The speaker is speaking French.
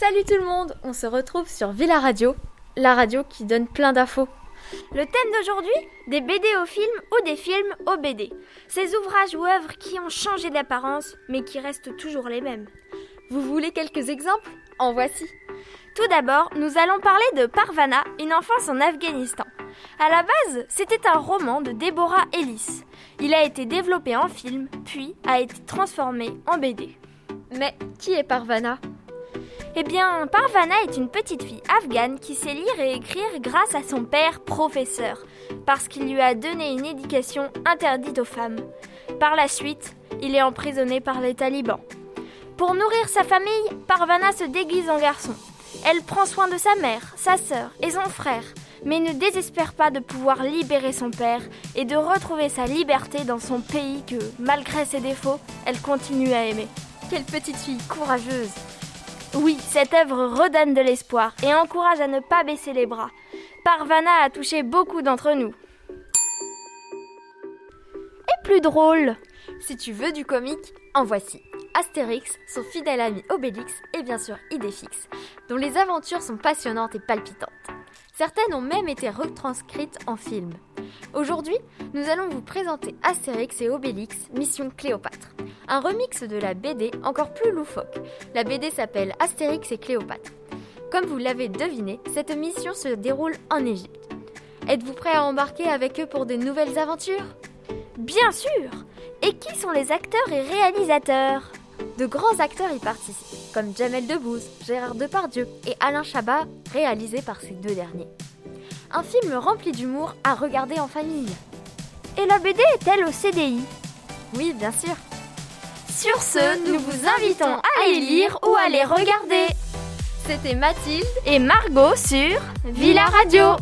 Salut tout le monde, on se retrouve sur Villa Radio, la radio qui donne plein d'infos. Le thème d'aujourd'hui, des BD au film ou des films au BD. Ces ouvrages ou œuvres qui ont changé d'apparence mais qui restent toujours les mêmes. Vous voulez quelques exemples? En voici. Tout d'abord, nous allons parler de Parvana, une enfance en Afghanistan. À la base, c'était un roman de Deborah Ellis. Il a été développé en film, puis a été transformé en BD. Mais qui est Parvana? Eh bien, Parvana est une petite fille afghane qui sait lire et écrire grâce à son père professeur, parce qu'il lui a donné une éducation interdite aux femmes. Par la suite, il est emprisonné par les talibans. Pour nourrir sa famille, Parvana se déguise en garçon. Elle prend soin de sa mère, sa sœur et son frère, mais ne désespère pas de pouvoir libérer son père et de retrouver sa liberté dans son pays que, malgré ses défauts, elle continue à aimer. Quelle petite fille courageuse oui, cette œuvre redonne de l'espoir et encourage à ne pas baisser les bras. Parvana a touché beaucoup d'entre nous. Et plus drôle Si tu veux du comique, en voici. Astérix, son fidèle ami Obélix et bien sûr Idéfix, dont les aventures sont passionnantes et palpitantes. Certaines ont même été retranscrites en film. Aujourd'hui, nous allons vous présenter Astérix et Obélix, Mission Cléopâtre, un remix de la BD encore plus loufoque. La BD s'appelle Astérix et Cléopâtre. Comme vous l'avez deviné, cette mission se déroule en Égypte. Êtes-vous prêt à embarquer avec eux pour de nouvelles aventures? Bien sûr Et qui sont les acteurs et réalisateurs? De grands acteurs y participent, comme Jamel Debbouze, Gérard Depardieu et Alain Chabat, réalisé par ces deux derniers. Un film rempli d'humour à regarder en famille. Et la BD est-elle au CDI Oui, bien sûr. Sur ce, nous vous invitons à les lire ou à les regarder. C'était Mathilde et Margot sur Villa Radio.